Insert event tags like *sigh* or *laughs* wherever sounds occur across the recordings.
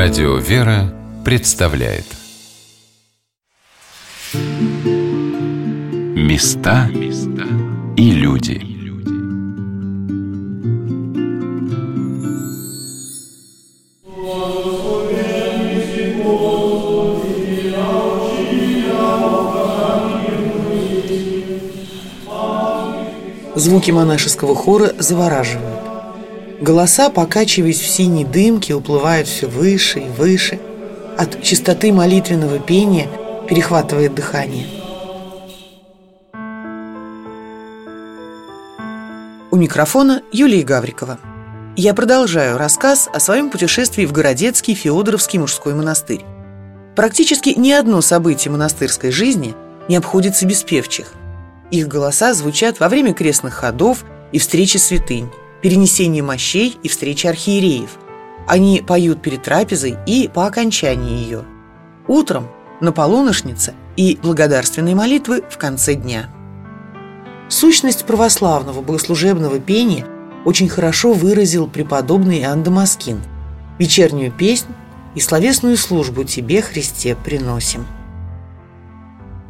Радио «Вера» представляет Места и люди Звуки монашеского хора завораживают. Голоса, покачиваясь в синей дымке, уплывают все выше и выше. От чистоты молитвенного пения перехватывает дыхание. У микрофона Юлия Гаврикова. Я продолжаю рассказ о своем путешествии в Городецкий Феодоровский мужской монастырь. Практически ни одно событие монастырской жизни не обходится без певчих. Их голоса звучат во время крестных ходов и встречи святынь перенесение мощей и встречи архиереев. Они поют перед трапезой и по окончании ее. Утром, на полуношнице и благодарственные молитвы в конце дня. Сущность православного богослужебного пения очень хорошо выразил преподобный Иоанн Дамаскин. Вечернюю песнь и словесную службу Тебе, Христе, приносим.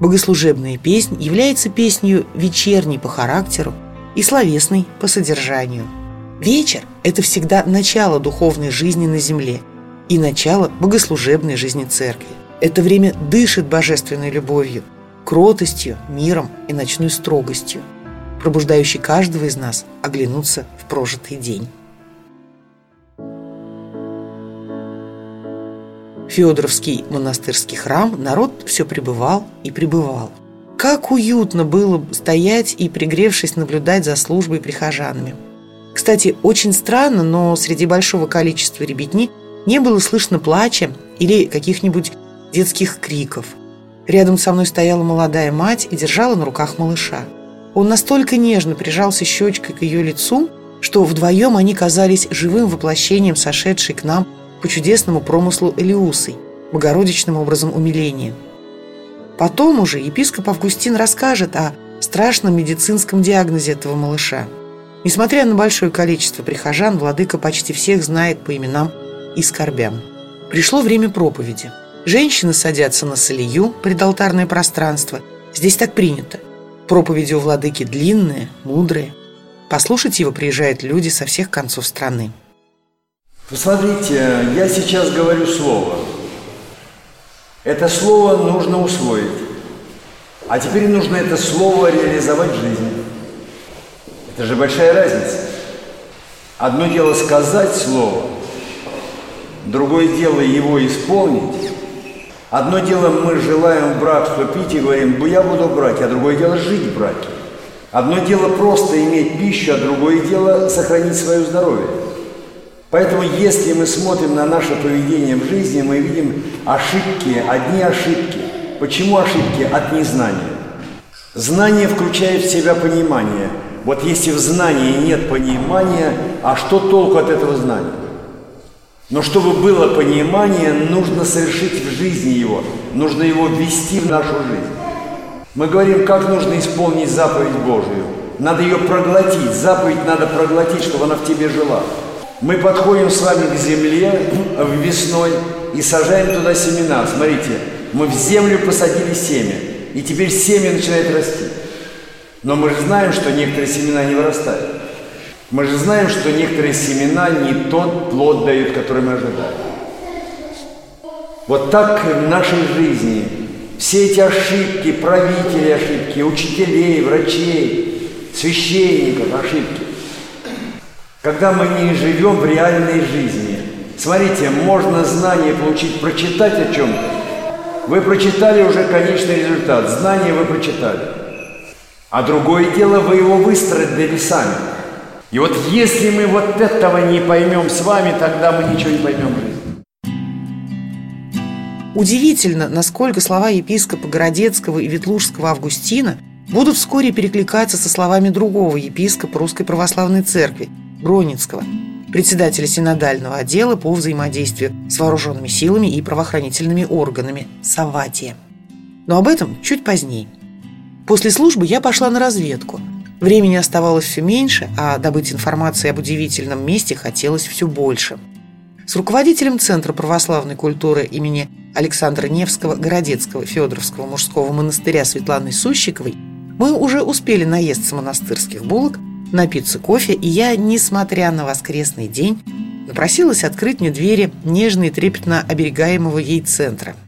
Богослужебная песнь является песнью вечерней по характеру и словесной по содержанию – Вечер – это всегда начало духовной жизни на земле и начало богослужебной жизни церкви. Это время дышит божественной любовью, кротостью, миром и ночной строгостью, пробуждающей каждого из нас оглянуться в прожитый день. Федоровский монастырский храм народ все пребывал и пребывал. Как уютно было стоять и, пригревшись, наблюдать за службой прихожанами – кстати, очень странно, но среди большого количества ребятни не было слышно плача или каких-нибудь детских криков. Рядом со мной стояла молодая мать и держала на руках малыша. Он настолько нежно прижался щечкой к ее лицу, что вдвоем они казались живым воплощением сошедшей к нам по чудесному промыслу Элиусой, богородичным образом умиления. Потом уже епископ Августин расскажет о страшном медицинском диагнозе этого малыша – Несмотря на большое количество прихожан, владыка почти всех знает по именам и скорбям. Пришло время проповеди. Женщины садятся на солью, предалтарное пространство. Здесь так принято. Проповеди у владыки длинные, мудрые. Послушать его приезжают люди со всех концов страны. Посмотрите, я сейчас говорю слово. Это слово нужно усвоить. А теперь нужно это слово реализовать в жизни. Это же большая разница. Одно дело сказать слово, другое дело его исполнить. Одно дело мы желаем в брак вступить и говорим, я буду брать, а другое дело жить в браке. Одно дело просто иметь пищу, а другое дело сохранить свое здоровье. Поэтому если мы смотрим на наше поведение в жизни, мы видим ошибки, одни ошибки. Почему ошибки? От незнания. Знание включает в себя понимание – вот если в знании нет понимания, а что толку от этого знания? Но чтобы было понимание, нужно совершить в жизни его, нужно его ввести в нашу жизнь. Мы говорим, как нужно исполнить заповедь Божию. Надо ее проглотить, заповедь надо проглотить, чтобы она в тебе жила. Мы подходим с вами к земле весной и сажаем туда семена. Смотрите, мы в землю посадили семя, и теперь семя начинает расти. Но мы же знаем, что некоторые семена не вырастают. Мы же знаем, что некоторые семена не тот плод дают, который мы ожидаем. Вот так в нашей жизни все эти ошибки, правители ошибки, учителей, врачей, священников ошибки. Когда мы не живем в реальной жизни. Смотрите, можно знание получить, прочитать о чем-то. Вы прочитали уже конечный результат. Знание вы прочитали. А другое дело, вы его выстроили сами. И вот если мы вот этого не поймем с вами, тогда мы ничего не поймем в жизни. Удивительно, насколько слова епископа Городецкого и Ветлужского Августина будут вскоре перекликаться со словами другого епископа Русской Православной Церкви, Броницкого, председателя синодального отдела по взаимодействию с вооруженными силами и правоохранительными органами Саватия. Но об этом чуть позднее. После службы я пошла на разведку. Времени оставалось все меньше, а добыть информации об удивительном месте хотелось все больше. с руководителем Центра православной культуры имени Александра Невского Городецкого Федоровского мужского монастыря Светланой Сущиковой мы уже успели наесться монастырских булок, напиться кофе, и я, несмотря на воскресный день, напросилась открыть мне двери нежно и трепетно оберегаемого ей центра –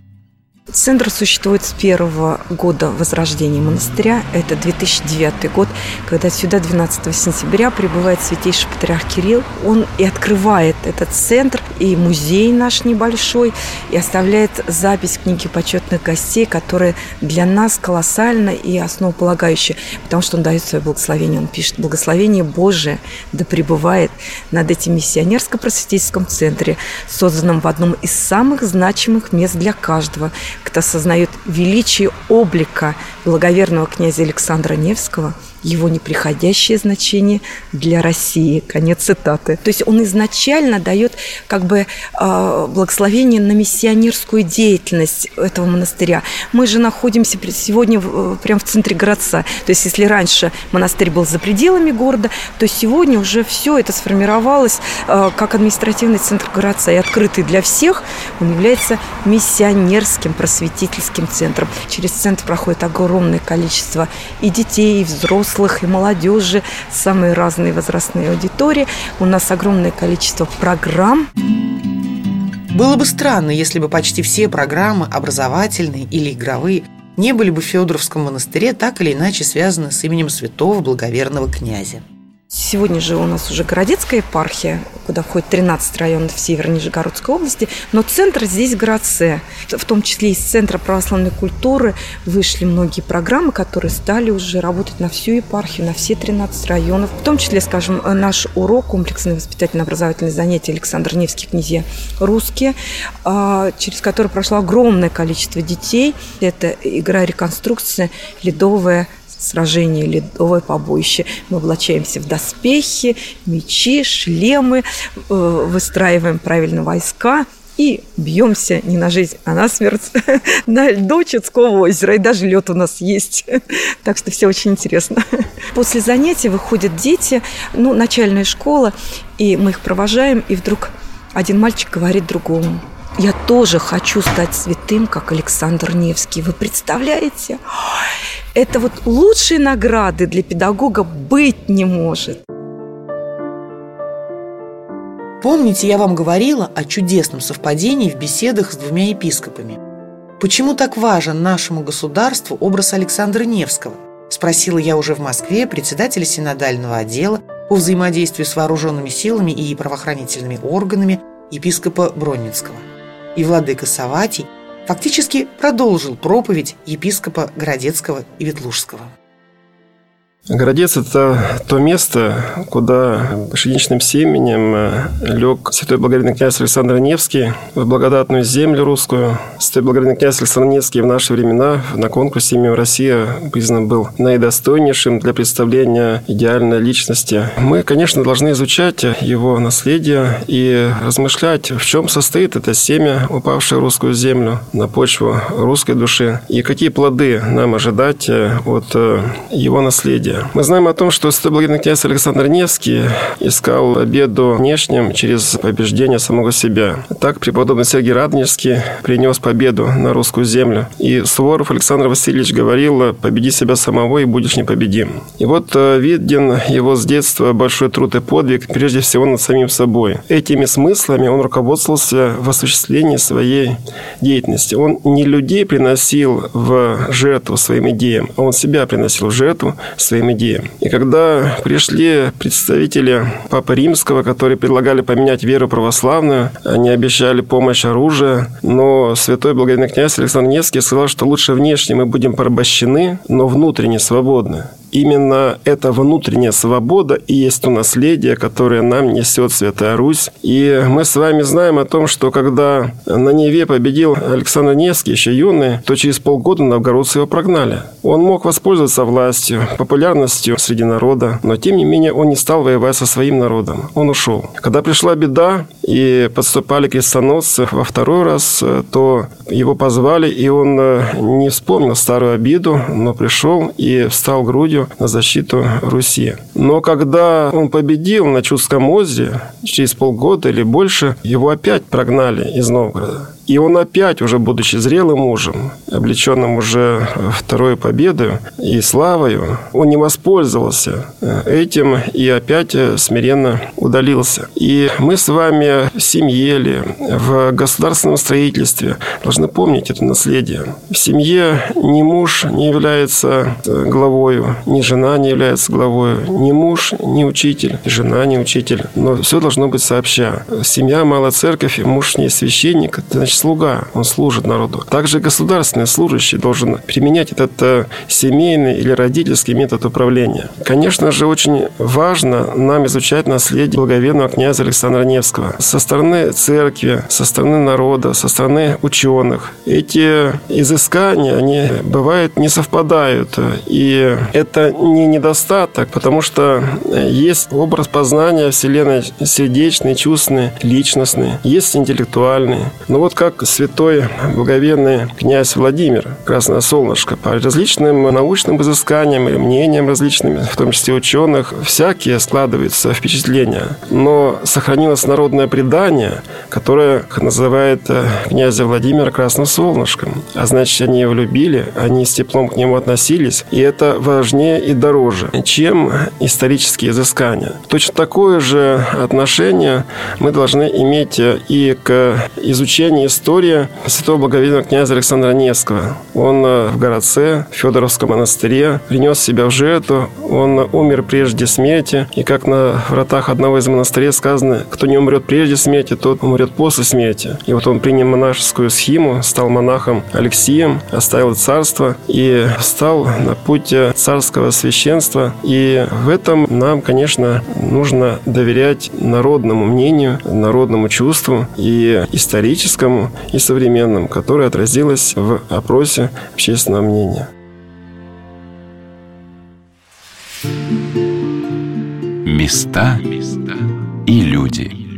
Центр существует с первого года возрождения монастыря. Это 2009 год, когда сюда 12 сентября прибывает святейший патриарх Кирилл. Он и открывает этот центр, и музей наш небольшой, и оставляет запись книги почетных гостей, которая для нас колоссальна и основополагающая, потому что он дает свое благословение. Он пишет «Благословение Божие да пребывает над этим миссионерско-просветительском центре, созданном в одном из самых значимых мест для каждого – кто осознает величие облика благоверного князя Александра Невского – его неприходящее значение для России. Конец цитаты. То есть он изначально дает как бы а, благословение на миссионерскую деятельность этого монастыря. Мы же находимся сегодня прямо в центре городца. То есть если раньше монастырь был за пределами города, то сегодня уже все это сформировалось а, как административный центр городца и открытый для всех. Он является миссионерским просветительским центром. Через центр проходит огромное количество и детей, и взрослых, взрослых и молодежи, самые разные возрастные аудитории. У нас огромное количество программ. Было бы странно, если бы почти все программы, образовательные или игровые, не были бы в Федоровском монастыре так или иначе связаны с именем святого благоверного князя. Сегодня же у нас уже городецкая епархия, куда входит 13 районов Северной Нижегородской области, но центр здесь городце. В том числе из Центра православной культуры вышли многие программы, которые стали уже работать на всю епархию, на все 13 районов. В том числе, скажем, наш урок, комплексные воспитательно-образовательные занятия Александр Невский, князья русские, а, через который прошло огромное количество детей. Это игра реконструкция, ледовая сражение, ледовое побоище. Мы облачаемся в доспехи, мечи, шлемы, э, выстраиваем правильно войска и бьемся не на жизнь, а на смерть *laughs* на льду Чудского озера. И даже лед у нас есть. *laughs* Так что все очень интересно. *laughs* После занятий выходят дети, ну, начальная школа, и мы их провожаем, и вдруг один мальчик говорит другому – я тоже хочу стать святым, как Александр Невский. Вы представляете? Это вот лучшей награды для педагога быть не может. Помните, я вам говорила о чудесном совпадении в беседах с двумя епископами. Почему так важен нашему государству образ Александра Невского? Спросила я уже в Москве председателя синодального отдела по взаимодействию с вооруженными силами и правоохранительными органами епископа Бронницкого и владыка Саватий фактически продолжил проповедь епископа Городецкого и Ветлужского. Городец – это то место, куда пшеничным семенем э, лег святой благоверный князь Александр Невский в благодатную землю русскую. Святой благоверный князь Александр Невский в наши времена на конкурсе «Имя Россия» признан был наидостойнейшим для представления идеальной личности. Мы, конечно, должны изучать его наследие и размышлять, в чем состоит это семя, упавшее в русскую землю, на почву русской души, и какие плоды нам ожидать э, от э, его наследия наследия. Мы знаем о том, что благодатный князь Александр Невский искал победу внешним через побеждение самого себя. Так преподобный Сергий Радонежский принес победу на русскую землю. И Суворов Александр Васильевич говорил, победи себя самого и будешь непобедим. И вот э, виден его с детства большой труд и подвиг, прежде всего над самим собой. Этими смыслами он руководствовался в осуществлении своей деятельности. Он не людей приносил в жертву своим идеям, а он себя приносил в жертву своим своим идеям. И когда пришли представители Папы Римского, которые предлагали поменять веру православную, они обещали помощь оружия, но святой благодатный князь Александр Невский сказал, что лучше внешне мы будем порабощены, но внутренне свободны именно эта внутренняя свобода и есть то наследие, которое нам несет Святая Русь. И мы с вами знаем о том, что когда на Неве победил Александр Невский, еще юный, то через полгода новгородцы его прогнали. Он мог воспользоваться властью, популярностью среди народа, но тем не менее он не стал воевать со своим народом. Он ушел. Когда пришла беда и подступали крестоносцы во второй раз, то его позвали, и он не вспомнил старую обиду, но пришел и встал грудью кровью на защиту Руси. Но когда он победил на Чудском озере, через полгода или больше, его опять прогнали из Новгорода. И он опять, уже будучи зрелым мужем, облеченным уже второй победой и славою, он не воспользовался э, этим и опять э, смиренно удалился. И мы с вами в семье ли, в государственном строительстве должны помнить это наследие. В семье ни муж не является э, главою, ни жена не является главою, ни муж, ни учитель, жена не учитель. Но все должно быть сообща. Семья, малая церковь, муж не священник, значит, слуга, он служит народу. Также государственный служащий должен применять этот э, семейный или родительский метод управления. Конечно же, очень важно нам изучать наследие благоверного князя Александра Невского. Со стороны церкви, со стороны народа, со стороны ученых. Эти изыскания, они бывают не совпадают. И это не недостаток, потому что есть образ познания Вселенной сердечный, чувственный, личностный, есть интеллектуальный. Но вот как как святой благоверный князь Владимир, Красное Солнышко, по различным научным изысканиям и мнениям различными, в том числе ученых, всякие складываются впечатления. Но сохранилось народное предание, которое называет э, князя Владимира Красным Солнышком. А значит, они его любили, они с теплом к нему относились, и это важнее и дороже, чем исторические изыскания. Точно такое же отношение мы должны иметь и к изучению история святого благовидного князя Александра Невского. Он э, в городце, в Федоровском монастыре, принес себя в жертву. Он умер прежде смерти. И как на вратах одного из монастырей сказано, кто не умрет прежде смерти, тот умрет после смерти. И вот он принял монашескую схему, стал монахом Алексием, оставил царство и встал на путь царского священства. И в этом нам, конечно, нужно доверять народному мнению, народному чувству и историческому, и современным, которое отразилось в опросе общественного мнения. Места и люди.